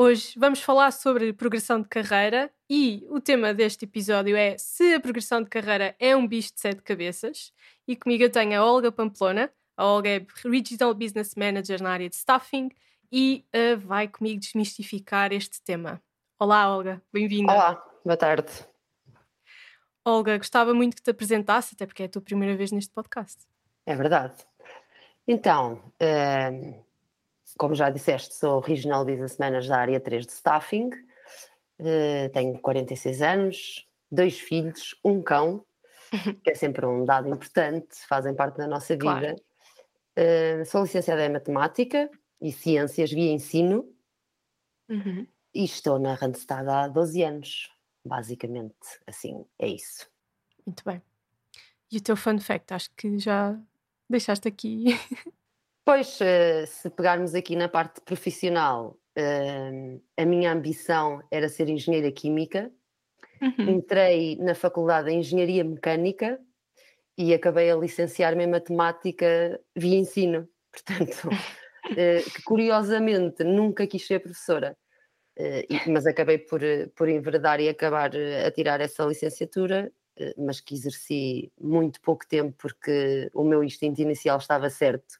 Hoje vamos falar sobre progressão de carreira e o tema deste episódio é se a progressão de carreira é um bicho de sete cabeças. E comigo eu tenho a Olga Pamplona. A Olga é Regional Business Manager na área de staffing e uh, vai comigo desmistificar este tema. Olá, Olga, bem-vinda. Olá, boa tarde. Olga, gostava muito que te apresentasse, até porque é a tua primeira vez neste podcast. É verdade. Então, uh, como já disseste, sou Regional Business Manager da área 3 de Staffing, uh, tenho 46 anos, dois filhos, um cão, que é sempre um dado importante, fazem parte da nossa vida. Claro. Uh, sou licenciada em Matemática e Ciências via Ensino uhum. e estou na Randstad há 12 anos, basicamente, assim, é isso. Muito bem. E o teu fun fact, acho que já deixaste aqui Pois, eh, se pegarmos aqui na parte profissional, eh, a minha ambição era ser engenheira química. Uhum. Entrei na Faculdade de Engenharia Mecânica e acabei a licenciar-me em Matemática via ensino. Portanto, eh, que curiosamente nunca quis ser professora, mas acabei por, por enverdar e acabar a tirar essa licenciatura, mas que exerci muito pouco tempo porque o meu instinto inicial estava certo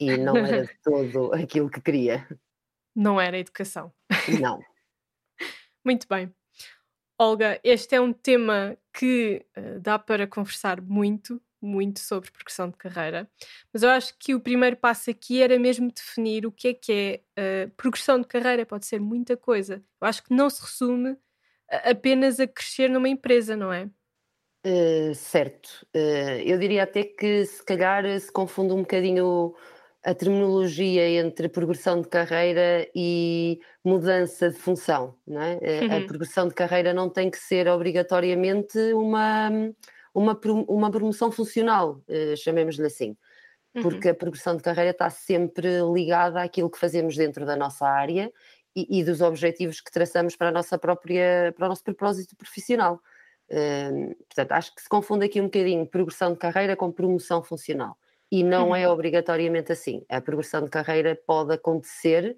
e não era todo aquilo que queria. Não era educação. Não. Muito bem. Olga, este é um tema que uh, dá para conversar muito, muito sobre progressão de carreira, mas eu acho que o primeiro passo aqui era mesmo definir o que é que é uh, progressão de carreira, pode ser muita coisa. Eu acho que não se resume apenas a crescer numa empresa, não é? Uh, certo. eu diria até que se calhar se confunde um bocadinho a terminologia entre progressão de carreira e mudança de função. Não é? Uhum. A progressão de carreira não tem que ser obrigatoriamente uma, uma, uma promoção funcional, uh, chamemos-lhe assim, uhum. porque a progressão de carreira está sempre ligada àquilo que fazemos dentro da nossa área e, e dos objetivos que traçamos para a nossa própria, para o nosso propósito profissional. Uh, portanto, acho que se confunde aqui um bocadinho progressão de carreira com promoção funcional e não é uhum. obrigatoriamente assim. A progressão de carreira pode acontecer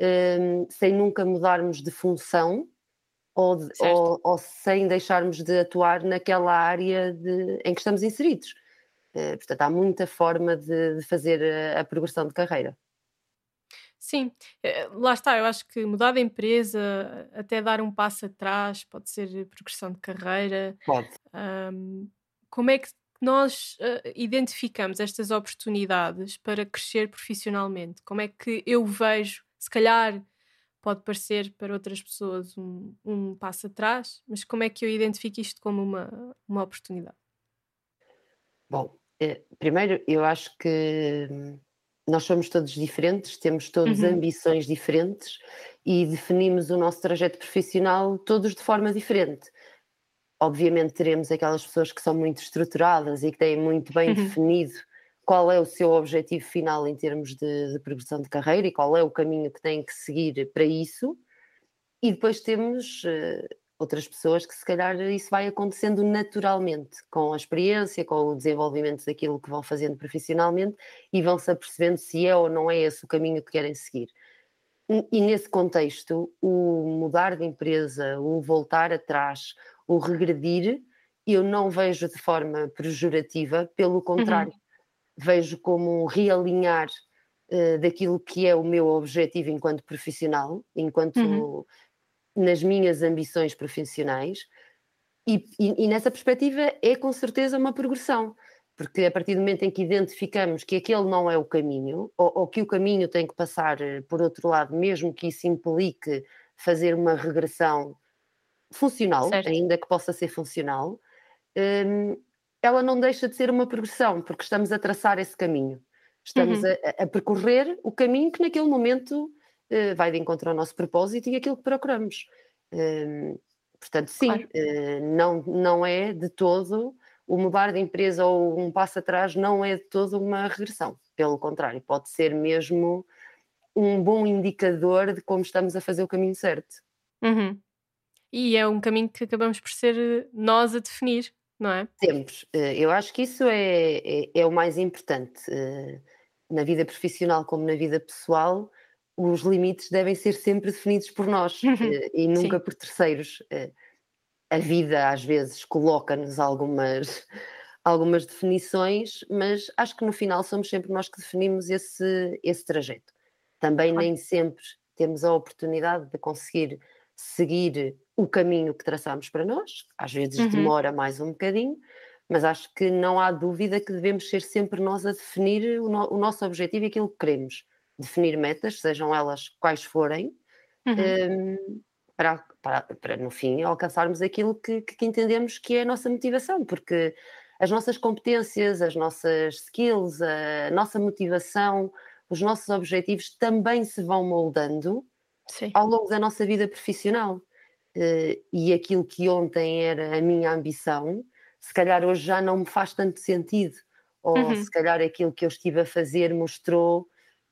um, sem nunca mudarmos de função ou, de, ou, ou, sem deixarmos de atuar naquela área de, em que estamos inseridos. Uh, portanto, há muita forma de, de fazer a, a, progressão de carreira. Sim, eh, lá está. Eu acho que mudar de empresa, até dar um passo atrás, pode ser progressão de carreira. Pode. Um, como é que nós uh, identificamos estas oportunidades para crescer profissionalmente? Como é que eu vejo, se calhar pode parecer para outras pessoas um, um passo atrás, mas como é que eu identifico isto como uma, uma oportunidade? Bom, eh, primeiro eu acho que hum, nós somos todos diferentes, temos todas uhum. ambições diferentes e definimos o nosso trajeto profissional todos de forma diferente. Obviamente teremos aquelas pessoas que são muito estruturadas e que têm muito bem uhum. definido qual é o seu objetivo final em termos de, de, progressão de carreira e qual é o caminho que têm que seguir para isso. E depois temos uh, outras pessoas que se calhar isso vai acontecendo naturalmente, com a experiência, com o desenvolvimento daquilo que vão fazendo profissionalmente e vão se apercebendo se é ou não é esse o caminho que querem seguir. E, e nesse contexto, o mudar de empresa, o voltar atrás, o regredir, eu não vejo de forma pejorativa, pelo contrário, uhum. vejo como um realinhar uh, daquilo que é o meu objetivo enquanto profissional, enquanto uhum. nas minhas ambições profissionais, e, e, e, nessa perspectiva é com certeza uma progressão, porque a partir do momento em que identificamos que aquele não é o caminho, ou, ou que o caminho tem que passar eh, por outro lado, mesmo que isso implique fazer uma regressão funcional, certo. ainda que possa ser funcional, um, ela não deixa de ser uma progressão, porque estamos a traçar esse caminho. Estamos uhum. a, a, percorrer o caminho que naquele momento uh, vai de encontro ao nosso propósito e aquilo que procuramos. Um, portanto, sim, claro. uh, não, não é de todo o mudar de empresa ou um passo atrás não é toda uma regressão. Pelo contrário, pode ser mesmo um bom indicador de como estamos a fazer o caminho certo. Uhum. E é um caminho que acabamos por ser eh, nós a definir, não é? Sempre. Eh, eu acho que isso é, é, é o mais importante. Eh, na vida profissional como na vida pessoal, os limites devem ser sempre definidos por nós uhum. e nunca Sim. por terceiros. A vida às vezes coloca-nos algumas, algumas definições, mas acho que no final somos sempre nós que definimos esse, esse trajeto. Também nem sempre temos a oportunidade de conseguir seguir o caminho que traçamos para nós, às vezes uhum. demora mais um bocadinho, mas acho que não há dúvida que devemos ser sempre nós a definir o, no, o nosso objetivo e aquilo que queremos. Definir metas, sejam elas quais forem, uhum. um, para, para, para, no fim alcançarmos aquilo que, que, entendemos que é a nossa motivação, porque as nossas competências, as nossas skills, a nossa motivação, os nossos objetivos também se vão moldando Sim. ao longo da nossa vida profissional. Uh, e aquilo que ontem era a minha ambição, se calhar hoje já não me faz tanto sentido, ou uhum. se calhar aquilo que eu estive a fazer mostrou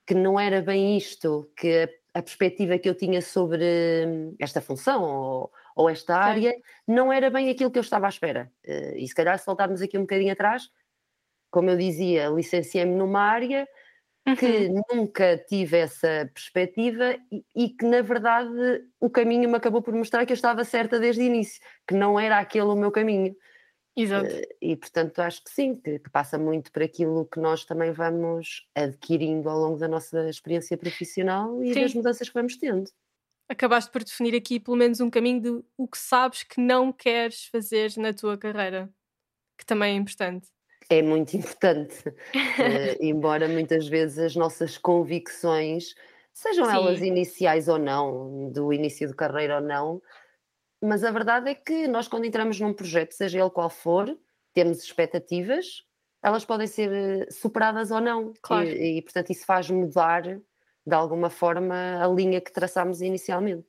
que não era bem isto, que a, a perspectiva que eu tinha sobre hum, esta função ou, ou esta área Sim. não era bem aquilo que eu estava à espera. Uh, e se calhar se voltarmos aqui um bocadinho atrás, como eu dizia, licenciei-me numa área que uhum. nunca tive essa perspectiva e, e, que, na verdade, o caminho me acabou por mostrar que eu estava certa desde o início, que não era aquele o meu caminho. Exato. Uh, e, portanto, acho que sim, que, que, passa muito por aquilo que nós também vamos adquirindo ao longo da nossa experiência profissional e sim. das mudanças que vamos tendo. Acabaste por definir aqui, pelo menos, um caminho de o que sabes que não queres fazer na tua carreira, que também é importante é muito importante, uh, embora muitas vezes as nossas convicções, sejam Sim. elas iniciais ou não, do início de carreira ou não, mas a verdade é que nós, quando entramos num projeto, seja ele qual for, temos expectativas, elas podem ser eh, superadas ou não. Claro. E, e, portanto, isso faz mudar, de alguma forma, a linha que traçámos inicialmente.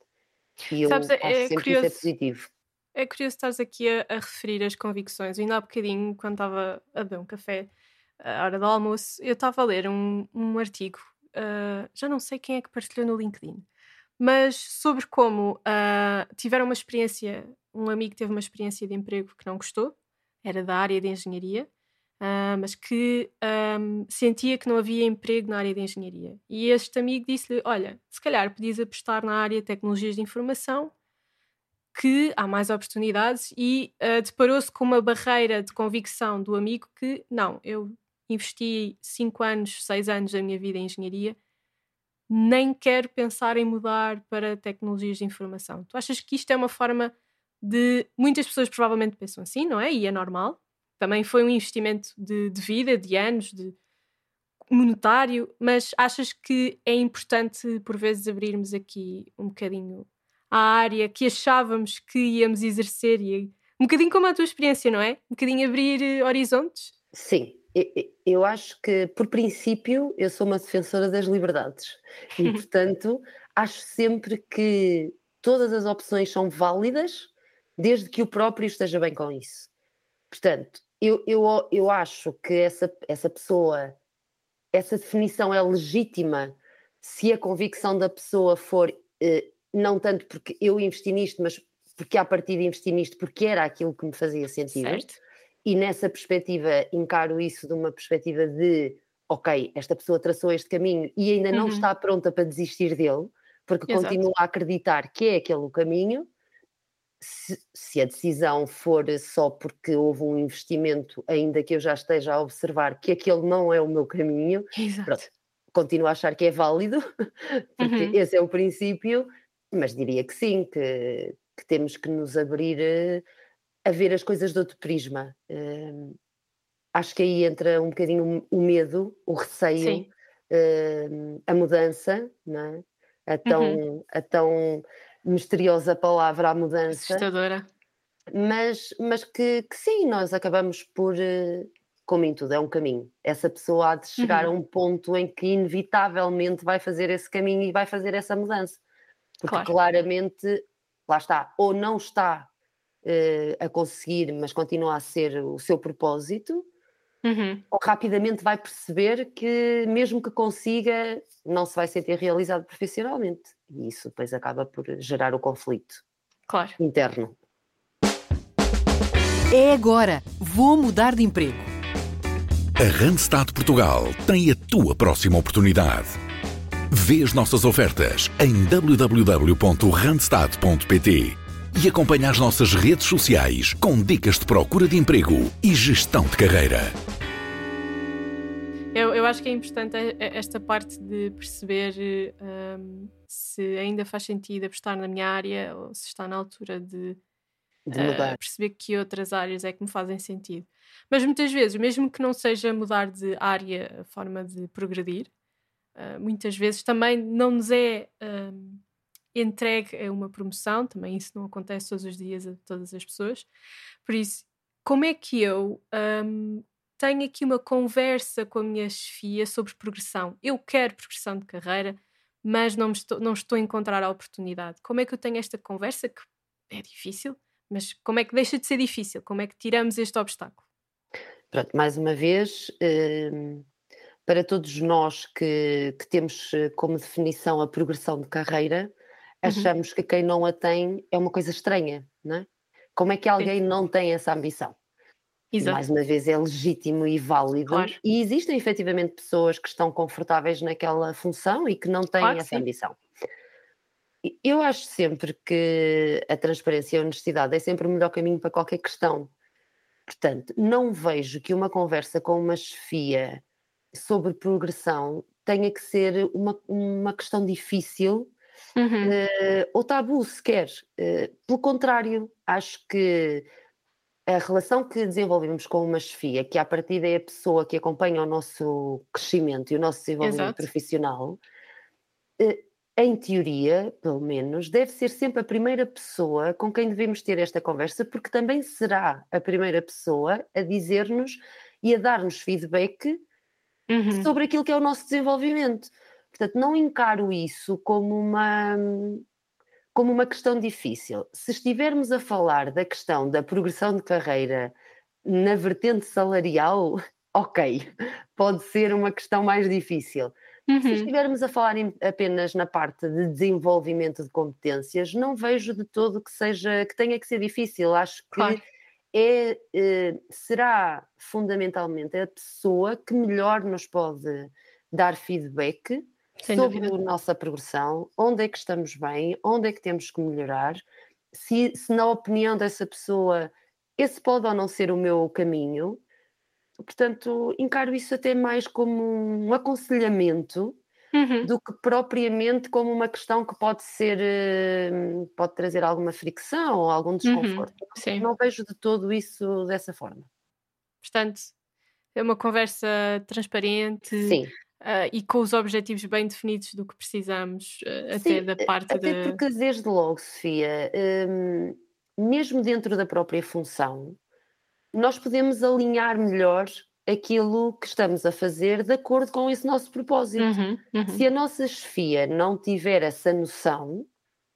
E eu Sabes, é acho é sempre curioso. isso é positivo. É curioso estás aqui a, a, referir as convicções. Ainda há bocadinho, quando estava a beber um café, à hora do almoço, eu estava a ler um, um artigo, uh, já não sei quem é que partilhou no LinkedIn, mas sobre como uh, tiveram uma experiência, um amigo teve uma experiência de emprego que não gostou, era da área de engenharia, uh, mas que um, sentia que não havia emprego na área de engenharia. E este amigo disse-lhe: Olha, se calhar podias apostar na área de tecnologias de informação que há mais oportunidades e uh, deparou-se com uma barreira de convicção do amigo que não, eu investi 5 anos, 6 anos da minha vida em engenharia, nem quero pensar em mudar para tecnologias de informação. Tu achas que isto é uma forma de. Muitas pessoas provavelmente pensam assim, não é? E é normal. Também foi um investimento de, de vida, de anos, de monetário, mas achas que é importante por vezes abrirmos aqui um bocadinho à área que achávamos que íamos exercer e um bocadinho como a tua experiência, não é? Um bocadinho abrir eh, horizontes. Sim, eu acho que, por princípio, eu sou uma defensora das liberdades e, portanto, acho sempre que todas as opções são válidas desde que o próprio esteja bem com isso. Portanto, eu, eu, eu acho que essa, essa pessoa, essa definição é legítima se a convicção da pessoa for eh, não tanto porque eu investi nisto, mas porque a partir de investi nisto, porque era aquilo que me fazia sentido. Certo. E nessa perspectiva encaro isso de uma perspectiva de ok, esta pessoa traçou este caminho e ainda não uhum. está pronta para desistir dele, porque Exato. continua a acreditar que é aquele o caminho. Se, se, a decisão for só porque houve um investimento, ainda que eu já esteja a observar que aquele não é o meu caminho, pronto, continuo a achar que é válido, porque uhum. esse é o princípio, mas diria que sim, que, que temos que nos abrir uh, a ver as coisas de outro prisma. Uh, acho que aí entra um bocadinho o medo, o receio, uh, a mudança, não é? a, tão, uhum. a tão misteriosa palavra, a mudança. Assustadora. Mas, mas que, que sim, nós acabamos por, eh, como em tudo, é um caminho. Essa pessoa há de chegar uhum. a um ponto em que inevitavelmente vai fazer esse caminho e vai fazer essa mudança. Porque claro. claramente, lá está, ou não está uh, a conseguir, mas continua a ser o seu propósito, uhum. ou rapidamente vai perceber que, mesmo que consiga, não se vai sentir realizado profissionalmente. E isso depois acaba por gerar o conflito claro. interno. É agora. Vou mudar de emprego. A Randstad Portugal tem a tua próxima oportunidade. Vê as nossas ofertas em www.randstad.pt e acompanha as nossas redes sociais com dicas de procura de emprego e gestão de carreira. Eu, eu acho que é importante esta parte de perceber um, se ainda faz sentido apostar na minha área ou se está na altura de, de uh, perceber que outras áreas é que me fazem sentido. Mas muitas vezes, mesmo que não seja mudar de área a forma de progredir, uh, muitas vezes também não nos é. Uh, entregue uma promoção, também isso não acontece todos os dias a todas as pessoas. Por isso, como é que eu um, tenho aqui uma conversa com a minha chefia sobre progressão? Eu quero progressão de carreira, mas não, estou, não estou a encontrar a oportunidade. Como é que eu tenho esta conversa que é difícil, mas como é que deixa de ser difícil? Como é que tiramos este obstáculo? Pronto, mais uma vez, para todos nós que, que, temos eh, como definição a progressão de carreira, Uhum. achamos uhum. que quem não a tem é uma coisa estranha, não é? Como é que alguém Sim. não tem essa ambição? Exato. Mais uma vez é legítimo e válido. Claro. E existem efetivamente pessoas que estão confortáveis naquela função e que não têm claro essa sim. ambição. Eu acho sempre que a transparência e a honestidade é sempre o melhor caminho para qualquer questão. Portanto, não vejo que uma conversa com uma chefia sobre progressão tenha que ser uma, uma questão difícil uhum. uh, ou tabu sequer. Uh, pelo contrário, acho que a relação que desenvolvemos com uma chefia, que a partir é a pessoa que acompanha o nosso crescimento e o nosso desenvolvimento Exato. profissional, uh, em teoria, pelo menos, deve ser sempre a primeira pessoa com quem devemos ter esta conversa, porque também será a primeira pessoa a dizer-nos e a dar-nos feedback uhum. sobre aquilo que é o nosso desenvolvimento. Portanto, não encaro isso como uma, como uma questão difícil. Se estivermos a falar da questão da progressão de carreira na vertente salarial, ok, pode ser uma questão mais difícil. Uhum. Se estivermos a falar apenas na parte de desenvolvimento de competências, não vejo de todo que seja que tenha que ser difícil. Acho que claro. É, eh, será fundamentalmente a pessoa que melhor nos pode dar feedback sem sobre dúvida. a nossa progressão, onde é que estamos bem, onde é que temos que melhorar, se, se na opinião dessa pessoa esse pode ou não ser o meu caminho. Portanto, encaro isso até mais como um aconselhamento uhum. do que propriamente como uma questão que pode ser, hum, pode trazer alguma fricção ou algum uhum. desconforto. Uhum. Não vejo de todo isso dessa forma. Portanto, é uma conversa transparente. Sim. Uh, e com os objetivos bem definidos do que precisamos, uh, até da parte até de... porque desde logo, Sofia, um, mesmo dentro da própria função, nós podemos alinhar melhor aquilo que estamos a fazer de acordo com esse nosso propósito. Uhum, uhum. Se a nossa chefia não tiver essa noção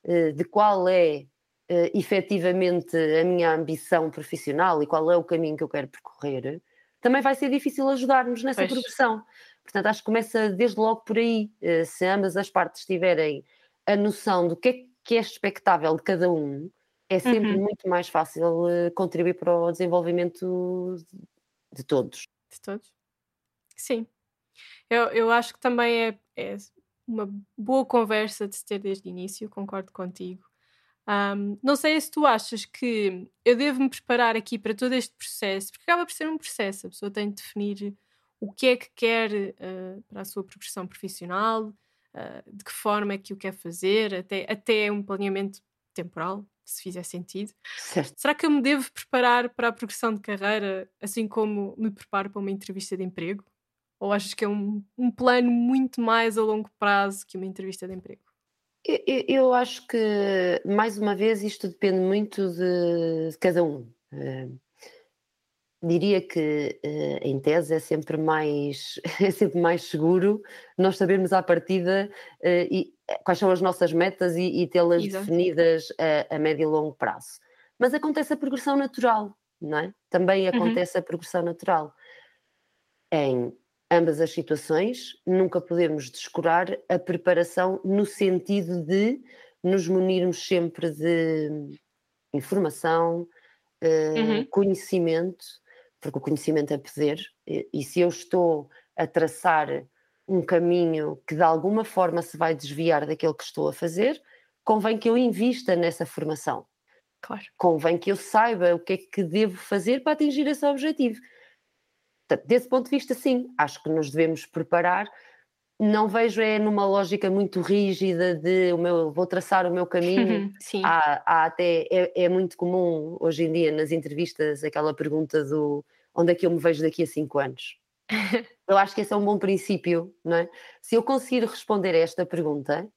uh, de qual é uh, efetivamente a minha ambição profissional e qual é o caminho que eu quero percorrer, também vai ser difícil ajudar-nos nessa pois. progressão. Portanto, acho que começa desde logo por aí. Eh, se ambas as partes tiverem a noção do que é que é expectável de cada um, é sempre uhum. muito mais fácil eh, contribuir para o desenvolvimento de todos. De todos? Sim. Eu, eu acho que também é, é uma boa conversa de se ter desde o início, concordo contigo. Um, não sei se tu achas que eu devo me preparar aqui para todo este processo, porque acaba por ser um processo, a pessoa tem de definir o que é que quer uh, para a sua progressão profissional, uh, de que forma é que o quer fazer, até, até um planeamento temporal, se fizer sentido. Certo. Será que eu me devo preparar para a progressão de carreira assim como me preparo para uma entrevista de emprego? Ou achas que é um, um plano muito mais a longo prazo que uma entrevista de emprego? Eu, eu acho que, mais uma vez, isto depende muito de, de cada um. Uh, diria que uh, em tese é sempre mais é sempre mais seguro nós sabermos à partida uh, e, quais são as nossas metas e, e tê-las definidas a, a, médio e longo prazo. mas acontece a progressão natural, não é? Também Uhum. acontece a progressão natural. Em ambas as situações, nunca podemos descurar a preparação no sentido de nos munirmos sempre de informação, eh, Uhum. conhecimento, porque o conhecimento é poder, e, e se eu estou a traçar um caminho que de alguma forma se vai desviar daquilo que estou a fazer, convém que eu invista nessa formação Claro. convém que eu saiba o que é que devo fazer para atingir esse objetivo. Portanto, desse ponto de vista, sim, acho que nos devemos preparar. Não vejo é numa lógica muito rígida de o meu, vou traçar o meu caminho. Sim. Há, há até é, é muito comum hoje em dia nas entrevistas aquela pergunta do onde é que eu me vejo daqui a cinco anos. Eu acho que esse é um bom princípio, não é? Se eu conseguir responder a esta pergunta,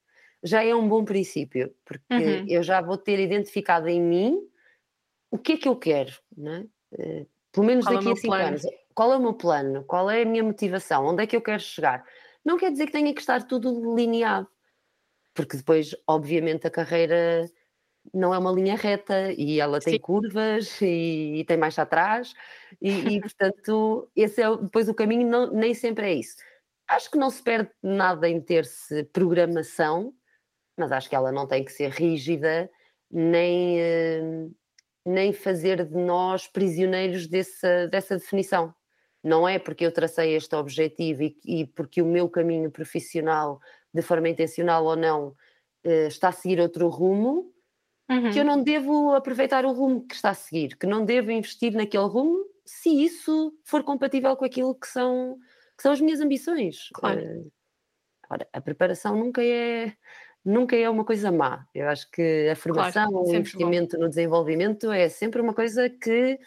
já é um bom princípio, porque Uhum. eu já vou ter identificado em mim o que é que eu quero, não é? Eh, Pelo menos Qual é daqui a meu cinco plano? anos. Qual é o meu plano? Qual é a minha motivação? Onde é que eu quero chegar? Não quer dizer que tenha que estar tudo delineado, porque depois, obviamente, a carreira não é uma linha reta e ela tem Sim. curvas e, e tem mais atrás e, e, portanto esse é depois o caminho não- nem sempre é isso. Acho que não se perde nada em ter-se programação, mas acho que ela não tem que ser rígida nem, eh, nem fazer de nós prisioneiros dessa, dessa definição. Não é porque eu tracei este objetivo e, e porque o meu caminho profissional, de forma intencional ou não, eh, está a seguir outro rumo, Uhum. que eu não devo aproveitar o rumo que está a seguir, que não devo investir naquele rumo se isso for compatível com aquilo que são, que são as minhas ambições. Claro. Eh, ora, a preparação nunca é, nunca é uma coisa má. Eu acho que a formação, o sempre bom. investimento no desenvolvimento é sempre uma coisa que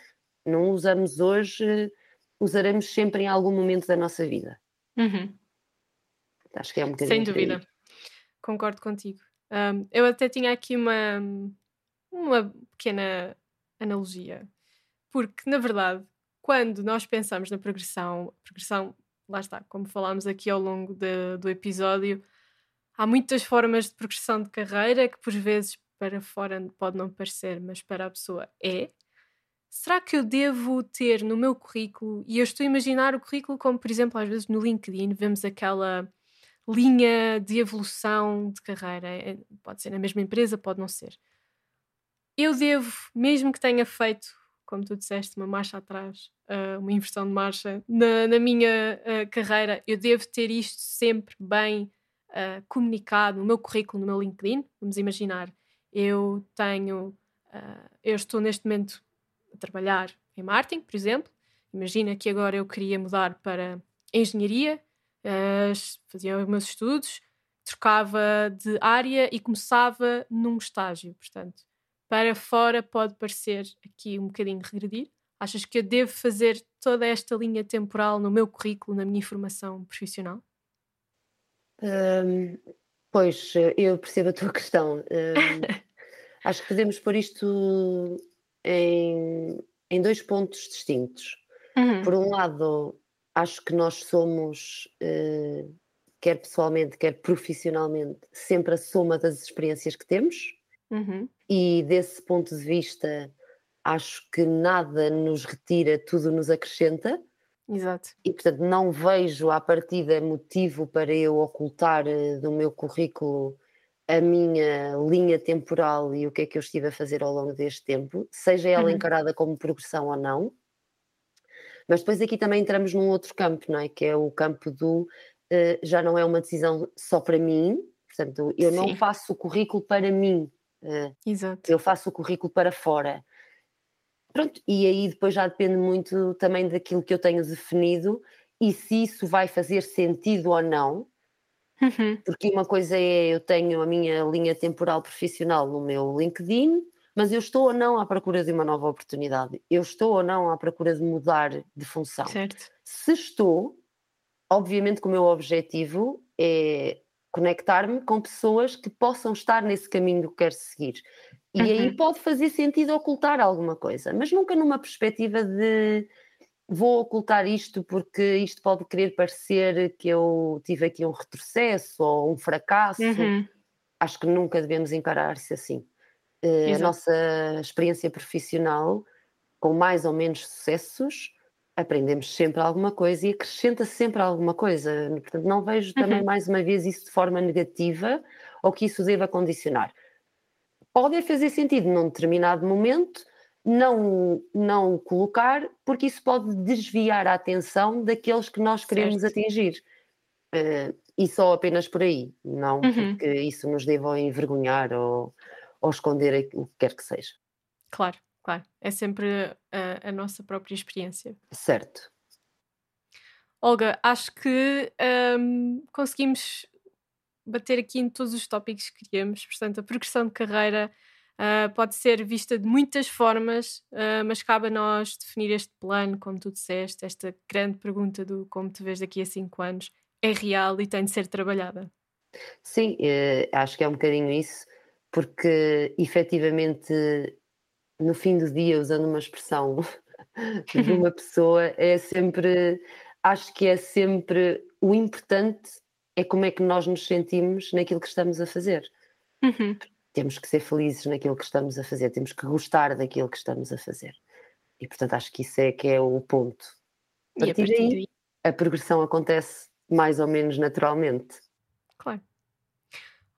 não usamos hoje, usaremos sempre em algum momento da nossa vida. Uhum. Acho que é um bocadinho Sem dúvida. Concordo contigo. Um, eu até tinha aqui uma, uma pequena analogia, porque, na verdade, quando nós pensamos na progressão, progressão, lá está, como falámos aqui ao longo de- do episódio, há muitas formas de progressão de carreira que, por vezes, para fora pode não parecer, mas para a pessoa é. Será que eu devo ter no meu currículo, e eu estou a imaginar o currículo como, por exemplo, às vezes no LinkedIn, vemos aquela linha de evolução de carreira. É- Pode ser na mesma empresa, pode não ser. Eu devo, mesmo que tenha feito, como tu disseste, uma marcha atrás, ah, uma inversão de marcha na, na minha ah, carreira, eu devo ter isto sempre bem ah, comunicado no meu currículo, no meu LinkedIn. Vamos imaginar, eu tenho, eu estou neste momento a trabalhar em marketing, por exemplo. Imagina que agora eu queria mudar para engenharia, fazia os meus estudos, trocava de área e começava num estágio. Portanto, para fora pode parecer aqui um bocadinho regredir. Achas que eu devo fazer toda esta linha temporal no meu currículo, na minha formação profissional? Hum, pois, eh, eu percebo a tua questão. Hum, acho que podemos pôr isto em, em dois pontos distintos. Por um lado, acho que nós somos, eh, quer pessoalmente, quer profissionalmente, sempre a soma das experiências que temos, Uhum. e desse ponto de vista, acho que nada nos retira, tudo nos acrescenta. Exato. E, portanto, não vejo à partida motivo para eu ocultar eh, do meu currículo a minha linha temporal e o que é que eu estive a fazer ao longo deste tempo, seja ela Uhum. encarada como progressão ou não. Mas depois aqui também entramos num outro campo, não é? Que é o campo do eh, já não é uma decisão só para mim, portanto, eu não Sim. faço o currículo para mim, eh, Exato. eu faço o currículo para fora. Pronto, e aí depois já depende muito também daquilo que eu tenho definido e se isso vai fazer sentido ou não, Uhum. porque uma coisa é eu tenho a minha linha temporal profissional no meu LinkedIn, mas eu estou ou não à procura de uma nova oportunidade, eu estou ou não à procura de mudar de função. Certo. Se estou, obviamente que o meu objetivo é conectar-me com pessoas que possam estar nesse caminho que eu quero seguir. E aí Uhum. pode fazer sentido ocultar alguma coisa, mas nunca numa perspectiva de vou ocultar isto porque isto pode querer parecer que eu tive aqui um retrocesso ou um fracasso. Uhum. Acho que nunca devemos encarar-se assim. Uh, a nossa experiência profissional, com mais ou menos sucessos, aprendemos sempre alguma coisa e acrescenta sempre alguma coisa. Portanto, não vejo também uhum. mais uma vez isso de forma negativa ou que isso deva condicionar. Pode fazer sentido num determinado momento não, não colocar, porque isso pode desviar a atenção daqueles que nós queremos certo. atingir. Uh, e só apenas por aí, não uhum. porque isso nos deva envergonhar ou, ou esconder o que quer que seja. Claro, claro. É sempre a, a nossa própria experiência. Certo. Olga, acho que um, conseguimos bater aqui em todos os tópicos que queríamos. Portanto, a progressão de carreira uh, pode ser vista de muitas formas, uh, mas cabe a nós definir este plano, como tu disseste, esta grande pergunta do como te vês daqui a cinco anos é real e tem de ser trabalhada. Sim, eh, acho que é um bocadinho isso, porque efetivamente no fim do dia, usando uma expressão de uma pessoa, é sempre, acho que é sempre o importante é como é que nós nos sentimos naquilo que estamos a fazer. Uhum. Temos que ser felizes naquilo que estamos a fazer, temos que gostar daquilo que estamos a fazer. E portanto acho que isso é que é o ponto. A partir, a partir daí, daí, a progressão acontece mais ou menos naturalmente.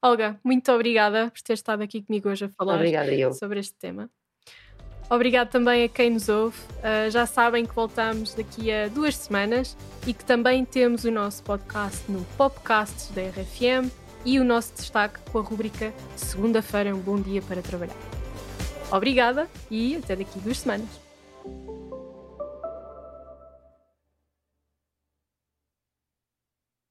Olga, muito obrigada por ter estado aqui comigo hoje a falar Obrigada, sobre este tema. Obrigado também a quem nos ouve. Uh, já sabem que voltamos daqui a duas semanas e que também temos o nosso podcast no Popcasts da RFM e o nosso destaque com a rubrica Segunda-feira é um bom dia para trabalhar. Obrigada e até daqui a duas semanas.